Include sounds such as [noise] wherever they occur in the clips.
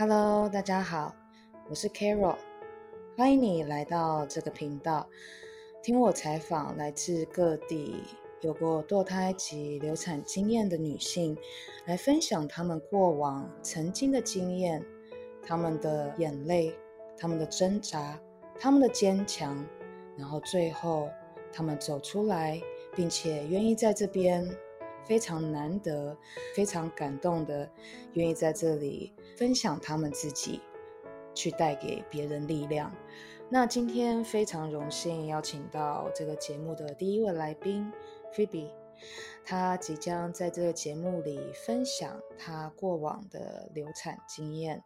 Hello，大家好，我是 Carol，欢迎你来到这个频道，听我采访来自各地有过堕胎及流产经验的女性，来分享她们过往曾经的经验，她们的眼泪，她们的挣扎，她们的坚强，然后最后她们走出来，并且愿意在这边。非常难得，非常感动的，愿意在这里分享他们自己，去带给别人力量。那今天非常荣幸邀请到这个节目的第一位来宾菲比，她即将在这个节目里分享她过往的流产经验。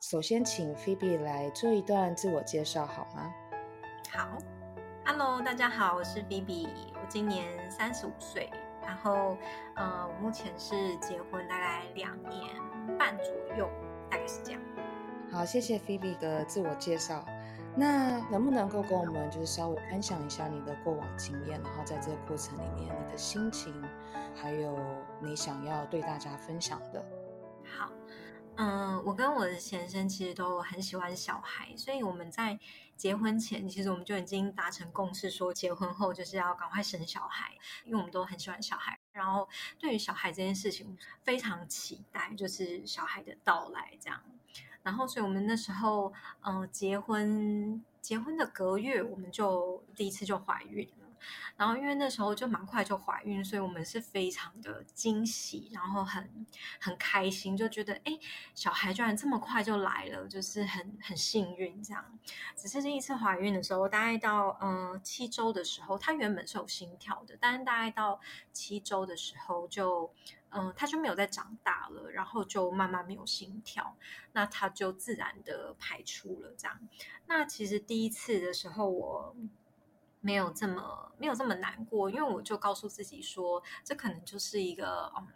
首先，请菲比来做一段自我介绍好吗？好，Hello，大家好，我是菲比，我今年三十五岁。然后，呃，我目前是结婚大概两年半左右，大概是这样。好，谢谢菲比的自我介绍。那能不能够跟我们就是稍微分享一下你的过往经验，然后在这个过程里面你的心情，还有你想要对大家分享的？好。嗯，我跟我的先生其实都很喜欢小孩，所以我们在结婚前，其实我们就已经达成共识，说结婚后就是要赶快生小孩，因为我们都很喜欢小孩。然后对于小孩这件事情非常期待，就是小孩的到来这样。然后，所以我们那时候，嗯，结婚结婚的隔月，我们就第一次就怀孕。然后因为那时候就蛮快就怀孕，所以我们是非常的惊喜，然后很很开心，就觉得哎，小孩居然这么快就来了，就是很很幸运这样。只是第一次怀孕的时候，大概到嗯七周的时候，他原本是有心跳的，但是大概到七周的时候就嗯他就没有再长大了，然后就慢慢没有心跳，那他就自然的排出了这样。那其实第一次的时候我。没有这么没有这么难过，因为我就告诉自己说，这可能就是一个嗯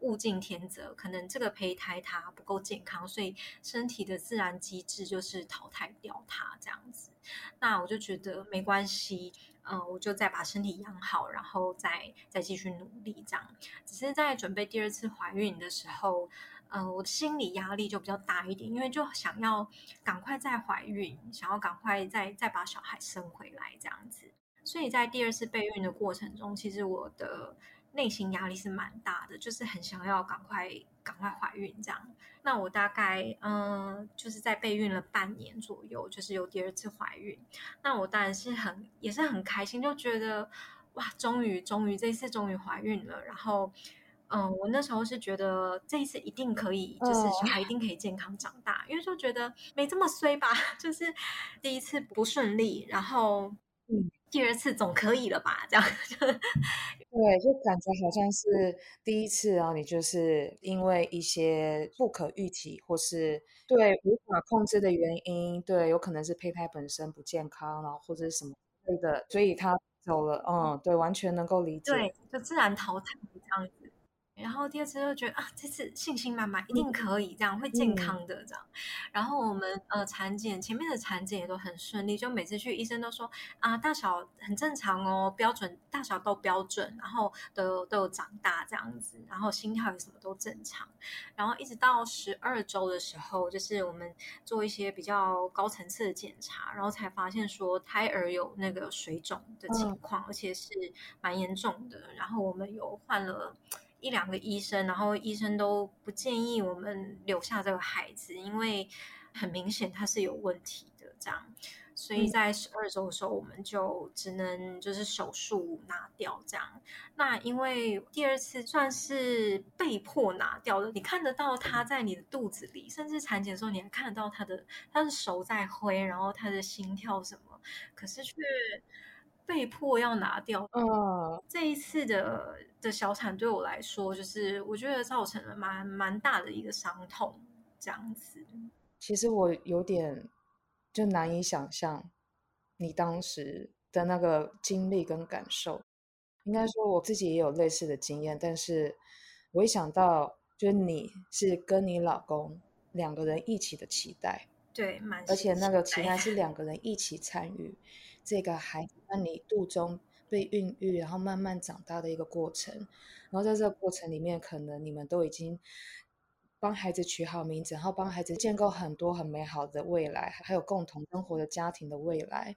物竞天择，可能这个胚胎它不够健康，所以身体的自然机制就是淘汰掉它这样子。那我就觉得没关系，嗯，我就再把身体养好，然后再再继续努力这样。只是在准备第二次怀孕的时候。嗯，我的心理压力就比较大一点，因为就想要赶快再怀孕，想要赶快再再把小孩生回来这样子。所以在第二次备孕的过程中，其实我的内心压力是蛮大的，就是很想要赶快赶快怀孕这样。那我大概嗯，就是在备孕了半年左右，就是有第二次怀孕。那我当然是很也是很开心，就觉得哇，终于终于这次终于怀孕了，然后。嗯，我那时候是觉得这一次一定可以，就是小孩一定可以健康长大，因为就觉得没这么衰吧，[laughs] 就是第一次不顺利，然后嗯，第二次总可以了吧？这样 [laughs] 对，就感觉好像是第一次啊，你就是因为一些不可预期或是对无法控制的原因，对，有可能是胚胎本身不健康，然后或者是什么之类的，所以他走了。嗯，对，完全能够理解，对，就自然淘汰这样子。然后第二次就觉得啊，这次信心满满，一定可以，这样会健康的这样。然后我们呃产检前面的产检也都很顺利，就每次去医生都说啊大小很正常哦，标准大小都标准，然后都都有长大这样子，然后心跳也什么都正常。然后一直到十二周的时候，就是我们做一些比较高层次的检查，然后才发现说胎儿有那个水肿的情况，而且是蛮严重的。然后我们有换了。一两个医生，然后医生都不建议我们留下这个孩子，因为很明显他是有问题的。这样，所以在十二周的时候，我们就只能就是手术拿掉。这样，那因为第二次算是被迫拿掉的，你看得到他在你的肚子里，甚至产检的时候你还看得到他的他的手在挥，然后他的心跳什么，可是却。被迫要拿掉。嗯，这一次的的小产对我来说，就是我觉得造成了蛮蛮大的一个伤痛，这样子。其实我有点就难以想象你当时的那个经历跟感受。应该说我自己也有类似的经验，但是我一想到就是你是跟你老公两个人一起的期待，对，而且那个期待是两个人一起参与。这个孩子在你肚中被孕育，然后慢慢长大的一个过程，然后在这个过程里面，可能你们都已经帮孩子取好名字，然后帮孩子建构很多很美好的未来，还有共同生活的家庭的未来。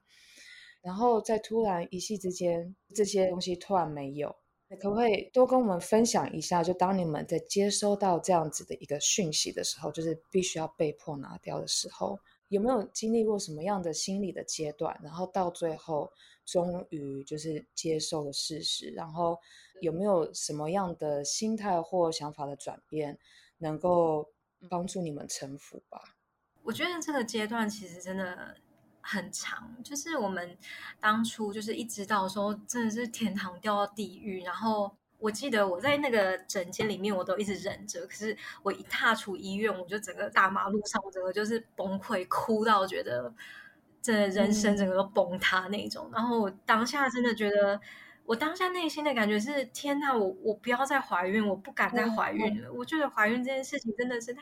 然后在突然一夕之间，这些东西突然没有，可不可以多跟我们分享一下？就当你们在接收到这样子的一个讯息的时候，就是必须要被迫拿掉的时候，有没有经历过什么样的心理的阶段？然后到最后，终于就是接受了事实，然后有没有什么样的心态或想法的转变，能够帮助你们臣服吧？我觉得这个阶段其实真的。很长，就是我们当初就是一直到说真的是天堂掉到地狱，然后我记得我在那个诊间里面，我都一直忍着，可是我一踏出医院，我就整个大马路上，我整个就是崩溃，哭到觉得这人生整个都崩塌那种。然后我当下真的觉得，我当下内心的感觉是：天呐，我我不要再怀孕，我不敢再怀孕了。我觉得怀孕这件事情真的是。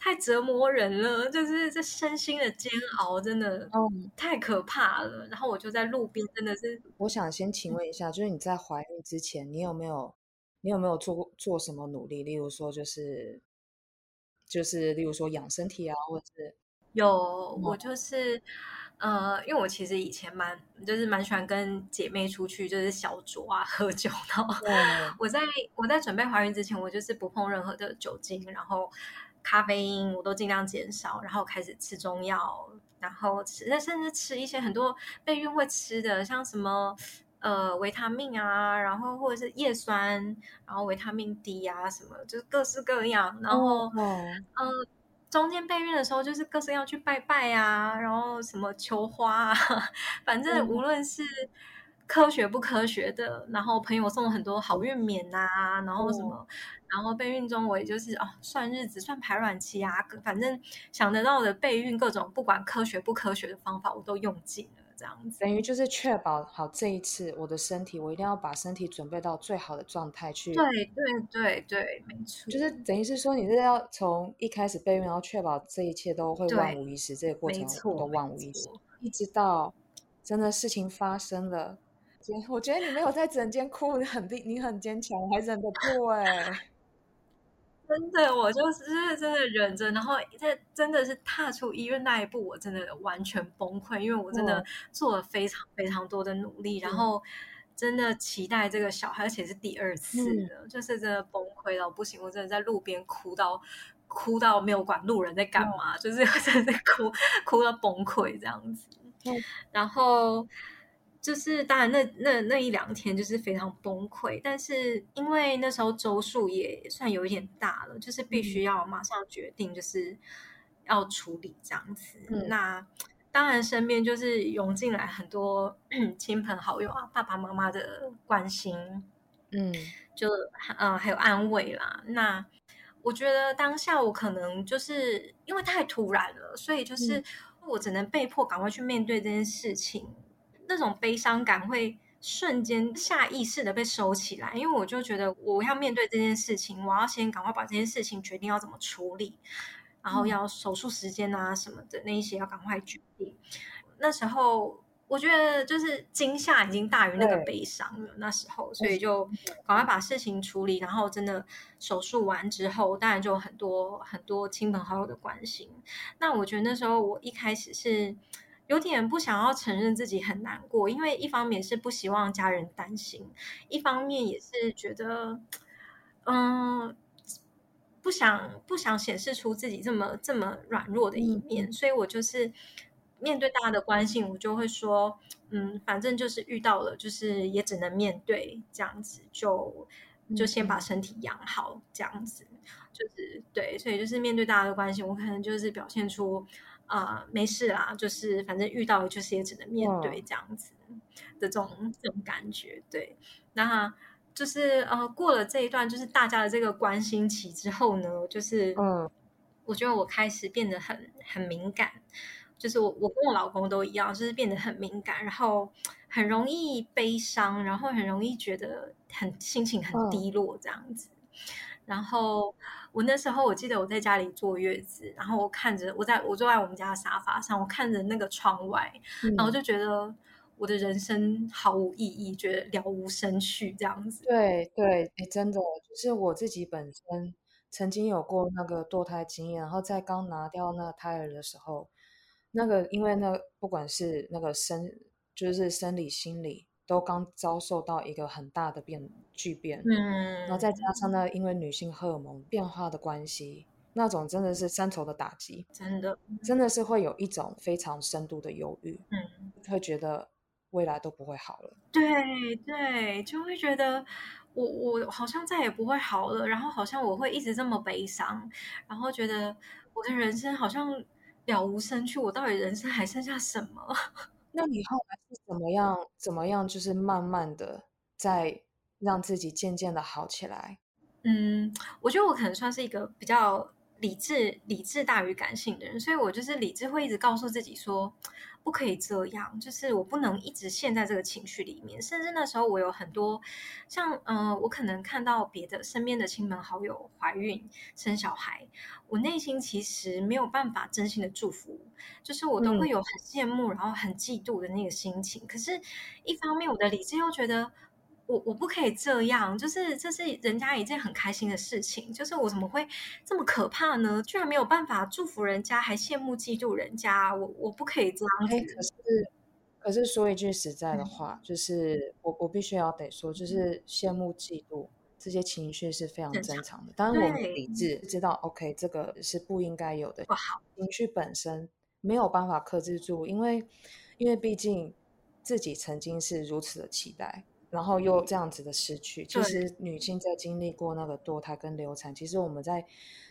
太折磨人了，就是这身心的煎熬，真的太可怕了。然后我就在路边，真的是。我想先请问一下，就是你在怀孕之前，你有没有，你有没有做做什么努力？例如说，就是就是，例如说养身体啊，或者是有我就是呃，因为我其实以前蛮就是蛮喜欢跟姐妹出去，就是小酌啊，喝酒。然后我在我在准备怀孕之前，我就是不碰任何的酒精，然后。咖啡因我都尽量减少，然后开始吃中药，然后吃，甚至吃一些很多备孕会吃的，像什么呃维他命啊，然后或者是叶酸，然后维他命 D 啊，什么就是各式各样。然后嗯，中间备孕的时候就是各式要去拜拜啊，然后什么求花，啊，反正无论是。科学不科学的，然后朋友送了很多好运棉啊，然后什么，然后备孕中我也就是哦算日子算排卵期啊，反正想得到的备孕各种不管科学不科学的方法我都用尽了，这样子等于就是确保好这一次我的身体，我一定要把身体准备到最好的状态去。对对对对，没错，就是等于是说你是要从一开始备孕，然后确保这一切都会万无一失，这个过程都万无一失，一直到真的事情发生了。我觉得你没有在整间哭，你很厉，你很坚强，我还忍得住哎。真的，我就是真的忍着，然后在真的是踏出医院那一步，我真的完全崩溃，因为我真的做了非常非常多的努力，然后真的期待这个小孩，而且是第二次了，就是真的崩溃到不行，我真的在路边哭到哭到没有管路人在干嘛，就是 [laughs] 真的哭哭到崩溃这样子，然后。就是当然，那那那一两天就是非常崩溃，但是因为那时候周数也算有一点大了，就是必须要马上决定，就是要处理这样子。那当然，身边就是涌进来很多 [clears throat] 亲朋好友啊，爸爸妈妈的关心，嗯，就呃还有安慰啦。那我觉得当下我可能就是因为太突然了，所以就是我只能被迫赶快去面对这件事情。那种悲伤感会瞬间下意识的被收起来，因为我就觉得我要面对这件事情，我要先赶快把这件事情决定要怎么处理，然后要手术时间啊什么的那一些要赶快决定。那时候我觉得就是惊吓已经大于那个悲伤了，那时候，所以就赶快把事情处理，然后真的手术完之后，当然就很多很多亲朋好友的关心。那我觉得那时候我一开始是。有点不想要承认自己很难过，因为一方面是不希望家人担心，一方面也是觉得，嗯，不想不想显示出自己这么这么软弱的一面，所以我就是面对大家的关心，我就会说，嗯，反正就是遇到了，就是也只能面对这样子，就就先把身体养好，这样子，就是对，所以就是面对大家的关心，我可能就是表现出。啊，没事啦，就是反正遇到就是也只能面对这样子的这种这种感觉，对。那就是呃，过了这一段就是大家的这个关心期之后呢，就是嗯，我觉得我开始变得很很敏感，就是我我跟我老公都一样，就是变得很敏感，然后很容易悲伤，然后很容易觉得很心情很低落这样子，然后。我那时候我记得我在家里坐月子，然后我看着我在我坐在我们家的沙发上，我看着那个窗外，然后就觉得我的人生毫无意义，觉得了无生趣这样子。对对，哎，真的就是我自己本身曾经有过那个堕胎经验，然后在刚拿掉那个胎儿的时候，那个因为那不管是那个生，就是生理、心理，都刚遭受到一个很大的变巨变，嗯，然后再加上呢，因为女性荷尔蒙变化的关系，那种真的是三重的打击，真的，真的是会有一种非常深度的忧郁，嗯，会觉得未来都不会好了。对对，就会觉得我我好像再也不会好了，然后好像我会一直这么悲伤，然后觉得我的人生好像了无生趣，我到底人生还剩下什么？那你后来是怎么样？怎么样？就是慢慢的在让自己渐渐的好起来。嗯，我觉得我可能算是一个比较理智、理智大于感性的人，所以我就是理智会一直告诉自己说，不可以这样，就是我不能一直陷在这个情绪里面。甚至那时候我有很多像，嗯、我可能看到别的身边的亲朋好友怀孕生小孩，我内心其实没有办法真心的祝福，就是我都嗯会有很羡慕，然后很嫉妒的那个心情。可是，一方面我的理智又觉得。我我不可以这样，就是这是人家一件很开心的事情，就是我怎么会这么可怕呢？居然没有办法祝福人家，还羡慕嫉妒人家，我我不可以这样。可是可是说一句实在的嗯话，就是我我必须要得说，就是羡慕、嫉妒这些情绪是非常正常的。当然，我们对理智知道，OK，这个是不应该有的不好，情绪本身没有办法克制住，因为因为毕竟自己曾经是如此的期待。然后又这样子的失去，其对实女性在经历过那个堕胎跟流产，其实我们在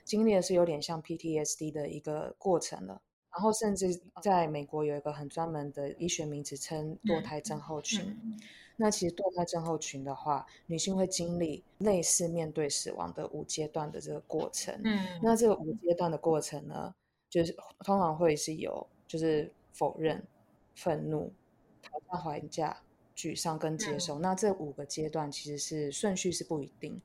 经历的是有点像 PTSD 的一个过程了。然后甚至在美国有一个很专门的医学名词称堕胎症候群。嗯那其实堕胎症候群的话，女性会经历类似面对死亡的五阶段的这个过程。嗯，那这个五阶段的过程呢，就是通常会是有就是否认、愤怒、讨价还价、沮丧跟接受。那这五个阶段其实是顺序是不一定。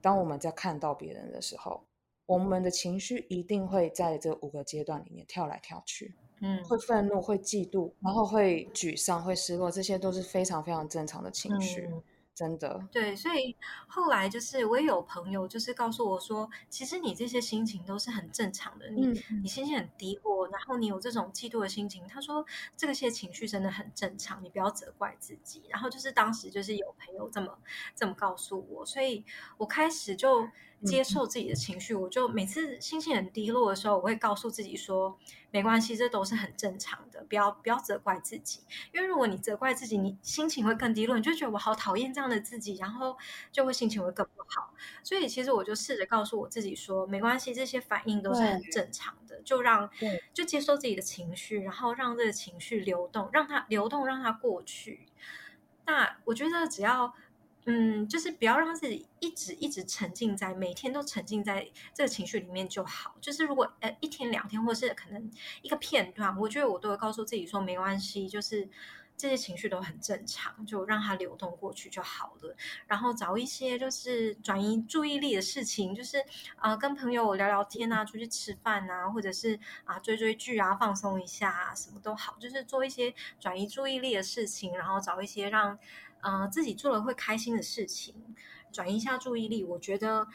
当我们在看到别人的时候，我们的情绪一定会在这五个阶段里面跳来跳去，嗯会愤怒、会嫉妒，然后会沮丧、会失落，这些都是非常非常正常的情绪，嗯真的。对，所以后来就是我也有朋友就是告诉我说，其实你这些心情都是很正常的，你、嗯你心情很低落，然后你有这种嫉妒的心情，他说这些情绪真的很正常，你不要责怪自己。然后就是当时就是有朋友这么这么告诉我，所以我开始就接受自己的情绪，我就每次心情很低落的时候，我会告诉自己说，没关系，这都是很正常的，不要不要责怪自己。因为如果你责怪自己，你心情会更低落，你就觉得我好讨厌这样的自己，然后就会心情会更不好。所以其实我就试着告诉我自己说，没关系，这些反应都是很正常的，就让就接受自己的情绪，然后让这个情绪流动，让它流动，让它过去。那我觉得只要。嗯，就是不要让自己一直一直沉浸在每天都沉浸在这个情绪里面就好。就是如果呃一天两天，或是可能一个片段，我觉得我都会告诉自己说没关系，就是这些情绪都很正常，就让它流动过去就好了。然后找一些就是转移注意力的事情，就是啊、跟朋友聊聊天啊，出去吃饭啊，或者是啊追追剧啊，放松一下啊，什么都好，就是做一些转移注意力的事情，然后找一些让呃自己做了会开心的事情，转移一下注意力。我觉得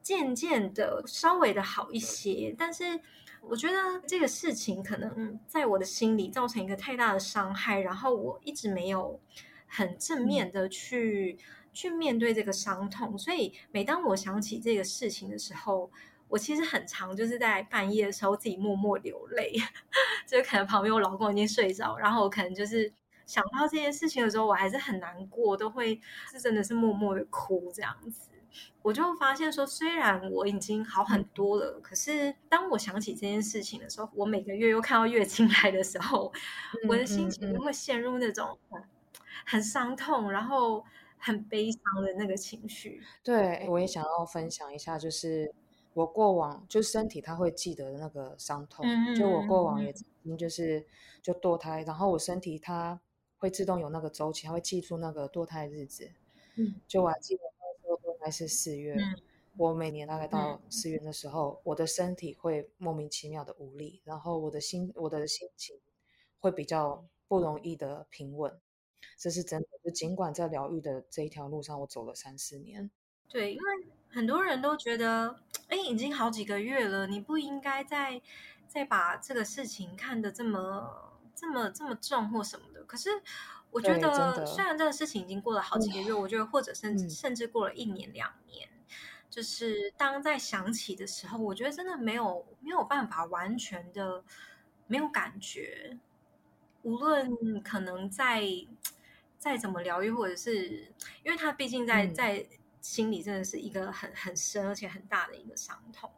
渐渐的稍微的好一些，但是我觉得这个事情可能在我的心里造成一个太大的伤害，然后我一直没有很正面的去、去面对这个伤痛，所以每当我想起这个事情的时候。我其实很常就是在半夜的时候自己默默流泪，[laughs] 就是可能旁边我老公已经睡着，然后我可能就是想到这件事情的时候，我还是很难过，都会是真的是默默的哭这样子。我就发现说，虽然我已经好很多了，可是当我想起这件事情的时候，我每个月又看到月经来的时候，我的心情就会陷入那种很很伤痛，然后很悲伤的那个情绪。对，我也想要分享一下，就是我过往就身体它会记得那个伤痛，嗯就我过嗯往也曾经就是就堕胎，然后我身体它会自动有那个周期，它会记住那个堕胎日子。嗯，就我还记得那时候堕胎是四月，嗯我每年大概到四月的时候，我的身体会莫名其妙的无力，然后我的心我的心情会比较不容易的平稳，这是真的。就尽管在疗愈的这一条路上，我走了三四年。对，因为很多人都觉得，哎，已经好几个月了，你不应该再再把这个事情看得这么这么这么重或什么的。可是我觉得，虽然这个事情已经过了好几个月，我觉得或者甚至甚至过了一年两年，就是当在想起的时候，我觉得真的没有没有办法完全的没有感觉。无论可能在再怎么疗愈，或者是因为他毕竟在在。心里真的是一个很很深而且很大的一个伤痛，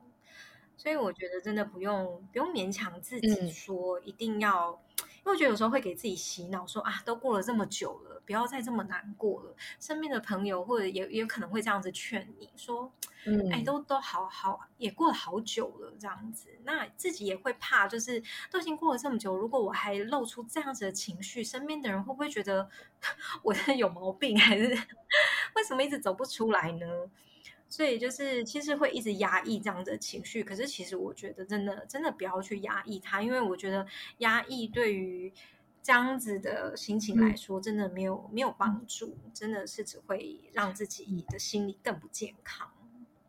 所以我觉得真的不用不用勉强自己说一定要，因为我觉得有时候会给自己洗脑说啊，都过了这么久了，不要再这么难过了。身边的朋友或者也也可能会这样子劝你说，嗯，哎，都都好好也过了好久了这样子，那自己也会怕，就是都已经过了这么久，如果我还露出这样子的情绪，身边的人会不会觉得 [laughs] 我有毛病还是？[laughs] 为什么一直走不出来呢？所以就是其实会一直压抑这样的情绪，可是其实我觉得真的真的不要去压抑它，因为我觉得压抑对于这样子的心情来说，真的没有没有帮助，真的是只会让自己的心理更不健康。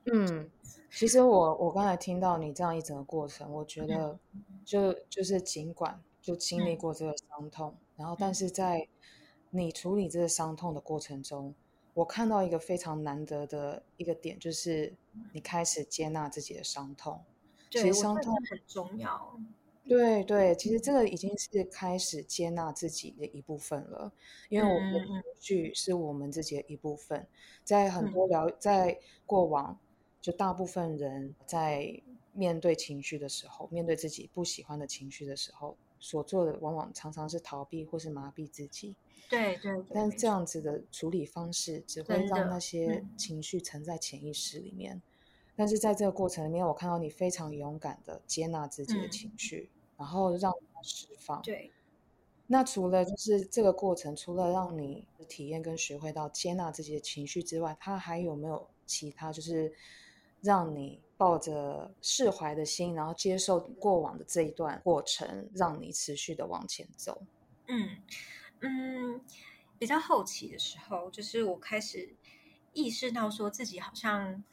嗯，其实我我刚才听到你这样一整个过程，我觉得就就是尽管就经历过这个伤痛，然后但是在你处理这个伤痛的过程中。我看到一个非常难得的一个点，就是你开始接纳自己的伤痛。其实伤痛很重要。对对，其实这个已经是开始接纳自己的一部分了。因为我们的情绪是我们自己的一部分，在很多聊在过往，就大部分人在面对情绪的时候，面对自己不喜欢的情绪的时候，所做的往往常常是逃避或是麻痹自己。对对，但这样子的处理方式只会让那些情绪沉在潜意识里面。但是在这个过程里面，我看到你非常勇敢的接纳自己的情绪，然后让它释放。对。那除了就是这个过程，除了让你体验跟学会到接纳自己的情绪之外，它还有没有其他就是让你抱着释怀的心，然后接受过往的这一段过程，让你持续的往前走？嗯。嗯，比较后期的时候，就是我开始意识到说自己好像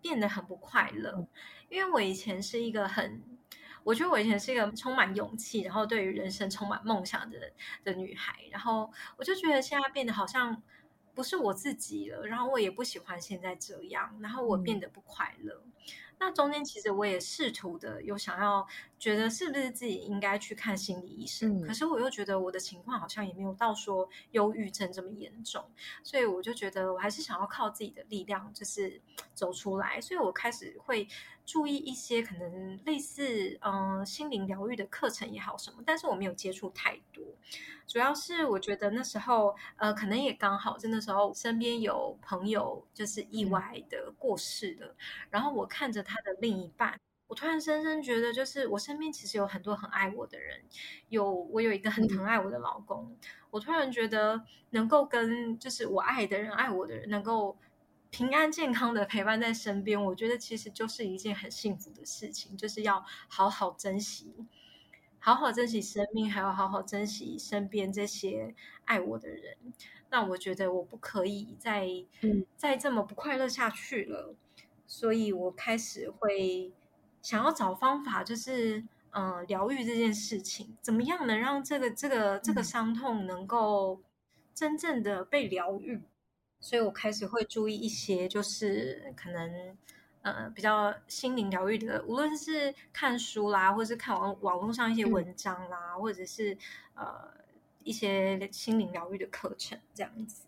变得很不快乐，因为我以前是一个很，我觉得我以前是一个充满勇气，然后对于人生充满梦想的的女孩，然后我就觉得现在变得好像不是我自己了，然后我也不喜欢现在这样，然后我变得不快乐。那中间其实我也试图的有想要觉得是不是自己应该去看心理医生，可是我又觉得我的情况好像也没有到说忧郁症这么严重，所以我就觉得我还是想要靠自己的力量，就是走出来，所以我开始会。注意一些可能类似嗯心灵疗愈的课程也好什么，但是我没有接触太多，主要是我觉得那时候呃可能也刚好，就那时候身边有朋友就是意外的过世了，然后我看着他的另一半，我突然深深觉得，就是我身边其实有很多很爱我的人，有我有一个很疼爱我的老公，我突然觉得能够跟就是我爱的人爱我的人能够。平安健康的陪伴在身边，我觉得其实就是一件很幸福的事情，就是要好好珍惜，好好珍惜生命，还要好好珍惜身边这些爱我的人。那我觉得我不可以再再这么不快乐下去了，所以我开始会想要找方法，就是嗯，疗愈这件事情，怎么样能让这个这个这个伤痛能够真正的被疗愈。所以我开始会注意一些，就是可能呃比较心灵疗愈的，无论是看书啦，或者是看网网络上一些文章啦，或者是呃一些心灵疗愈的课程这样子。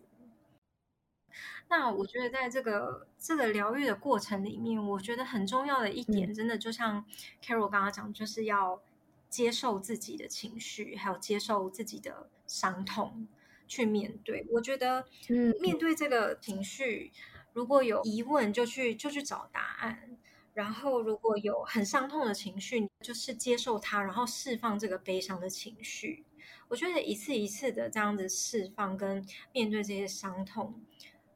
那我觉得在这个这个疗愈的过程里面，我觉得很重要的一点，真的就像 Carol 刚刚讲，就是要接受自己的情绪，还有接受自己的伤痛。去面对，我觉得，嗯，面对这个情绪，如果有疑问，就去就去找答案。然后，如果有很伤痛的情绪，就是接受它，然后释放这个悲伤的情绪。我觉得一次一次的这样子释放跟面对这些伤痛，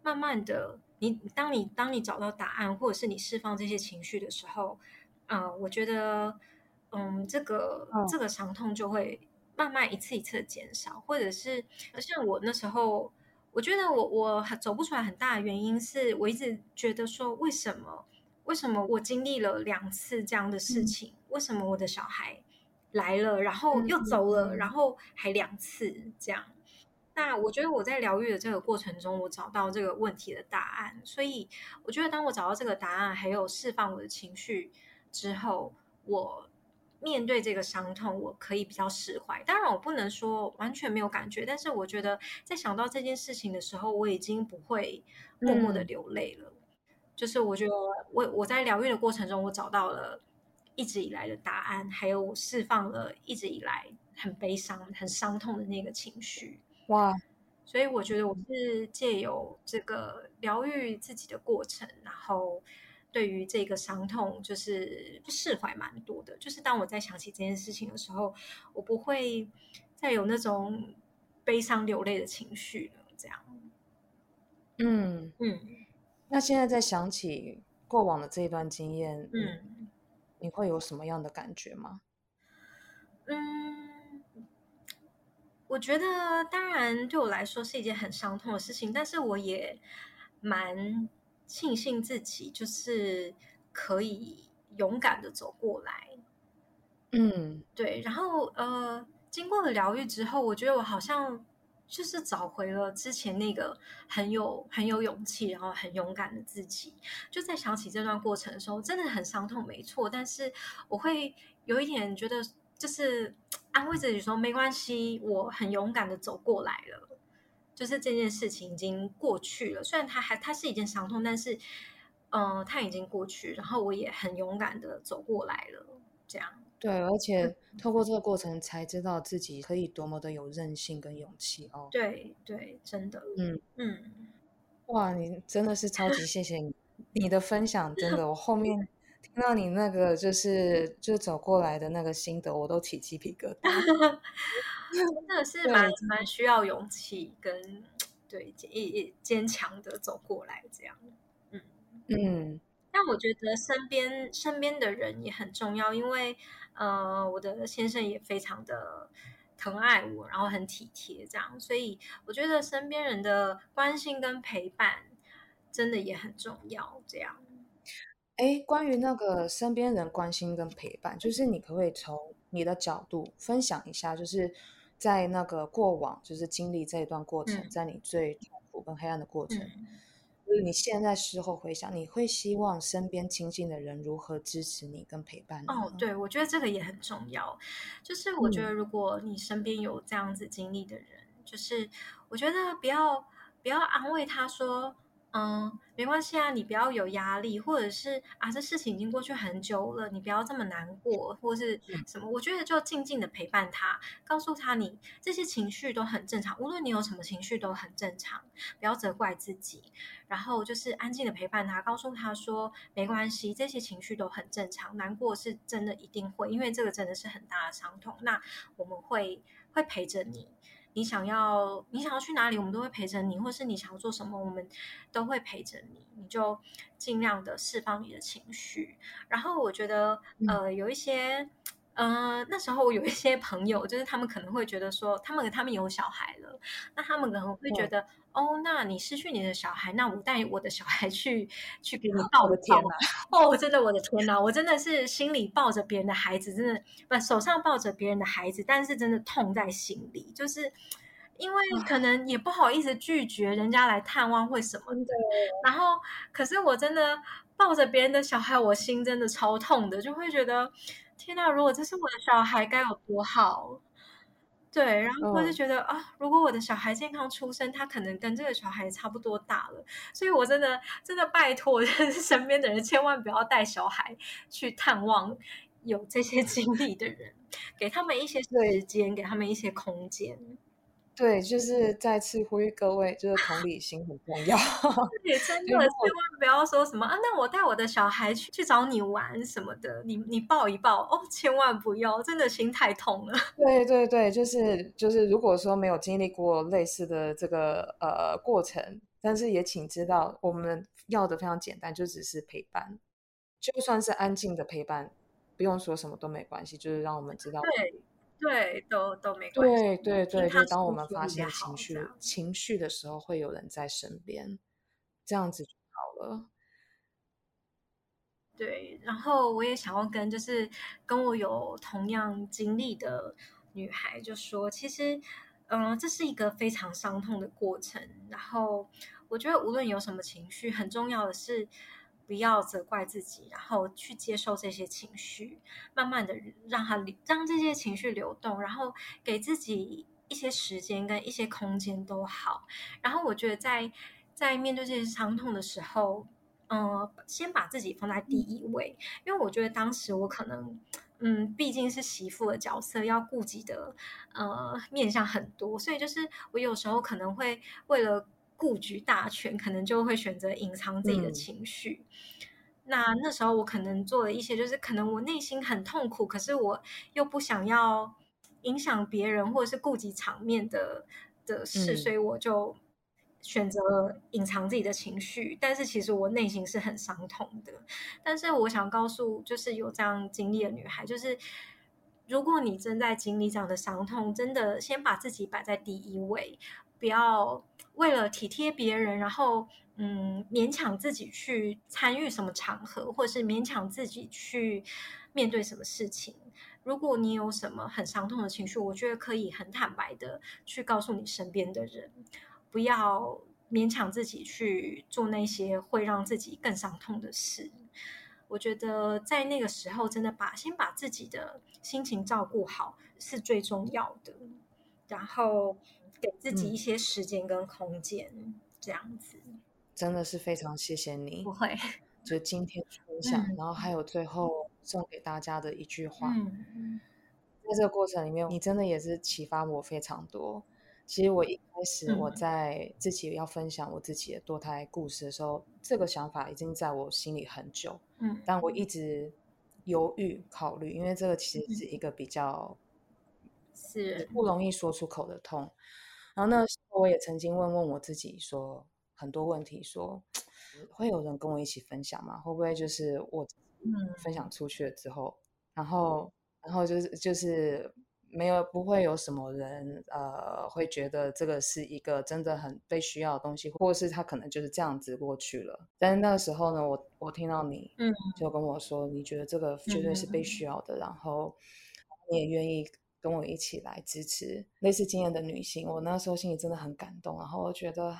慢慢的，你当你当你找到答案，或者是你释放这些情绪的时候，呃，我觉得，嗯，这个这个伤痛就会。慢慢一次一次的减少，或者是像我那时候，我觉得我我走不出来很大的原因是我一直觉得说，为什么为什么我经历了两次这样的事情，为什么我的小孩来了，然后又走了，然后还两次这样？那我觉得我在疗愈的这个过程中，我找到这个问题的答案。所以我觉得，当我找到这个答案，还有释放我的情绪之后，我面对这个伤痛，我可以比较释怀。当然，我不能说完全没有感觉，但是我觉得在想到这件事情的时候，我已经不会默默的流泪了。就是我觉得，我我在疗愈的过程中，我找到了一直以来的答案，还有我释放了一直以来很悲伤、很伤痛的那个情绪。哇，所以我觉得我是借由这个疗愈自己的过程，然后对于这个伤痛就是释怀蛮多的。就是当我在想起这件事情的时候，我不会再有那种悲伤流泪的情绪了。这样，嗯嗯。那现在在想起过往的这一段经验，嗯，你会有什么样的感觉吗？嗯。我觉得，当然对我来说是一件很伤痛的事情，但是我也蛮庆幸自己就是可以勇敢的走过来。嗯，对。然后呃，经过了疗愈之后，我觉得我好像就是找回了之前那个很有很有勇气，然后很勇敢的自己。就在想起这段过程的时候，真的很伤痛，没错。但是我会有一点觉得。就是安慰自己说没关系，我很勇敢的走过来了。就是这件事情已经过去了，虽然它还它是一件伤痛，但是嗯，它已经过去，然后我也很勇敢的走过来了。这样对，而且透过这个过程才知道自己可以多么的有韧性跟勇气哦。对对，真的，嗯嗯，哇，你真的是超级谢谢你你的分享，真的，我后面。听到你那个就是就走过来的那个心得，我都起鸡皮疙瘩。[laughs] 真的是蛮蛮需要勇气跟对坚坚强的走过来这样。嗯嗯。但我觉得身边身边的人也很重要，因为呃，我的先生也非常的疼爱我，然后很体贴这样，所以我觉得身边人的关心跟陪伴真的也很重要这样。哎，关于那个身边人关心跟陪伴，就是你可不可以从你的角度分享一下？就是在那个过往，就是经历这一段过程，在你最痛苦跟黑暗的过程，就是你现在事后回想，你会希望身边亲近的人如何支持你跟陪伴你？哦，对，我觉得这个也很重要。就是我觉得，如果你身边有这样子经历的人，就是我觉得不要不要安慰他说。嗯，没关系啊，你不要有压力，或者是啊，这事情已经过去很久了，你不要这么难过，或是什么？我觉得就静静的陪伴他，告诉他你这些情绪都很正常，无论你有什么情绪都很正常，不要责怪自己，然后就是安静的陪伴他，告诉他说没关系，这些情绪都很正常，难过是真的一定会，因为这个真的是很大的伤痛，那我们会会陪着你。你想要，你想要去哪里，我们都会陪着你；或是你想要做什么，我们都会陪着你。你就尽量的释放你的情绪。然后我觉得，呃，有一些，呃，那时候我有一些朋友，就是他们可能会觉得说，他们他们有小孩了，那他们可能会觉得。哦，那你失去你的小孩，那我带我的小孩去去给你抱个天哪！哦，真的，我的天哪！我真的是心里抱着别人的孩子，真的不手上抱着别人的孩子，但是真的痛在心里，就是因为可能也不好意思拒绝人家来探望或什么的。然后，可是我真的抱着别人的小孩，我心真的超痛的，就会觉得天哪！如果这是我的小孩，该有多好！对，然后我就觉得啊，如果我的小孩健康出生，他可能跟这个小孩差不多大了，所以我真的真的拜托，[laughs] 就是身边的人千万不要带小孩去探望有这些经历的人，给他们一些时间，给他们一些空间。对，就是再次呼吁各位，就是同理心很重要。[laughs] 对，真的千万不要说什么啊，那我带我的小孩去去找你玩什么的，你你抱一抱哦，千万不要，真的心太痛了。[laughs] 对对对，就是就是，如果说没有经历过类似的这个呃过程，但是也请知道，我们要的非常简单，就只是陪伴，就算是安静的陪伴，不用说什么都没关系，就是让我们知道。对。对，都都没关系。对对对，就当我们发现情绪情绪的时候，会有人在身边，这样子就好了。对，然后我也想要跟就是跟我有同样经历的女孩就说，其实，嗯，这是一个非常伤痛的过程。然后我觉得无论有什么情绪，很重要的是不要责怪自己，然后去接受这些情绪，慢慢的让它让这些情绪流动，然后给自己一些时间跟一些空间都好。然后我觉得在在面对这些伤痛的时候。嗯，先把自己放在第一位，因为我觉得当时我可能，嗯，毕竟是媳妇的角色，要顾及的呃面向很多，所以就是我有时候可能会为了顾局大权，可能就会选择隐藏自己的情绪。那那时候我可能做了一些，就是可能我内心很痛苦，可是我又不想要影响别人或者是顾及场面的的事，所以我就。选择隐藏自己的情绪，但是其实我内心是很伤痛的。但是我想告诉，就是有这样经历的女孩，就是如果你正在经历这样的伤痛，真的先把自己摆在第一位，不要为了体贴别人，然后嗯勉强自己去参与什么场合，或是勉强自己去面对什么事情。如果你有什么很伤痛的情绪，我觉得可以很坦白的去告诉你身边的人。不要勉强自己去做那些会让自己更伤痛的事。我觉得在那个时候，真的把先把自己的心情照顾好是最重要的，然后给自己一些时间跟空间，这样子。真的是非常谢谢你，不会，就今天分享，然后还有最后送给大家的一句话。嗯，在这个过程里面，你真的也是启发我非常多。其实我一开始我在自己要分享我自己的堕胎故事的时候，这个想法已经在我心里很久，嗯，但我一直犹豫考虑，因为这个其实是一个比较是不容易说出口的痛。然后那时候我也曾经问问我自己说很多问题，说会有人跟我一起分享吗？会不会就是我分享出去了之后，然后然后就是就是。没有，不会有什么人，呃，会觉得这个是一个真的很被需要的东西，或者是他可能就是这样子过去了。但是那个时候呢，我我听到你，嗯，就跟我说，你觉得这个绝对是被需要的，然后你也愿意跟我一起来支持类似经验的女性。我那时候心里真的很感动，然后我觉得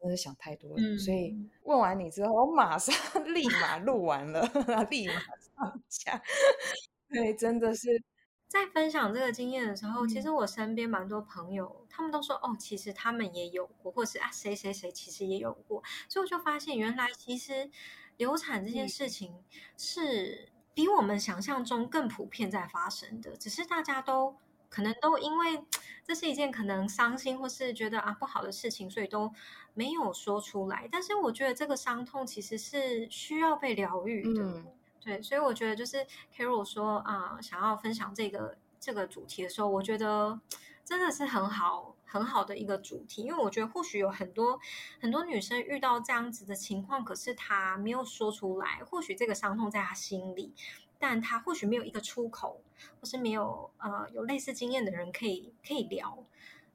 真的想太多了，所以问完你之后，我马上 [laughs] 立马录完了，[laughs] 立马上架。[laughs] 对，真的是。在分享这个经验的时候，其实我身边蛮多朋友，他们都说哦，其实他们也有过，或是啊谁谁谁其实也有过，所以我就发现原来其实流产这件事情是比我们想象中更普遍在发生的，只是大家都可能都因为这是一件可能伤心或是觉得啊不好的事情，所以都没有说出来。但是我觉得这个伤痛其实是需要被疗愈的。对，所以我觉得就是 Carol 说啊，想要分享这个这个主题的时候，我觉得真的是很好很好的一个主题，因为我觉得或许有很多很多女生遇到这样子的情况，可是她没有说出来，或许这个伤痛在她心里，但她或许没有一个出口，或是没有呃有类似经验的人可以可以聊，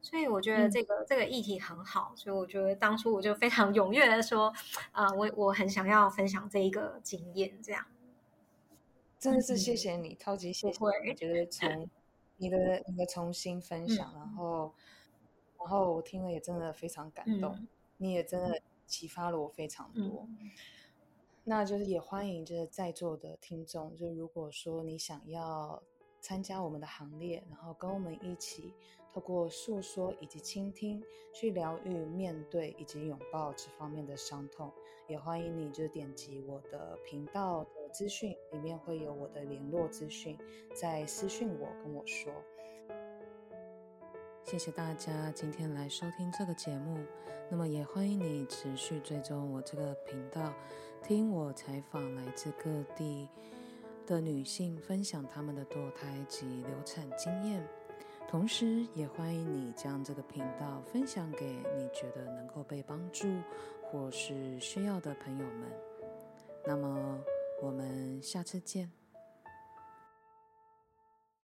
所以我觉得这个这个议题很好，所以我觉得当初我就非常 [laughs] 踊跃的说啊，我我很想要分享这一个经验，这样。真的是谢谢你，超级谢谢！我觉得从 [laughs] 你的你的重新分享，然后然后我听了也真的非常感动，你也真的启发了我非常多。那就是也欢迎就是在座的听众，就如果说你想要参加我们的行列，然后跟我们一起透过诉说以及倾听，去疗愈、面对以及拥抱这方面的伤痛，也欢迎你就点击我的频道。资讯里面会有我的联络资讯，在私讯我跟我说。谢谢大家今天来收听这个节目，那么也欢迎你持续追踪我这个频道，听我采访来自各地的女性分享她们的堕胎及流产经验，同时也欢迎你将这个频道分享给你觉得能够被帮助或是需要的朋友们。那么。我们下次见。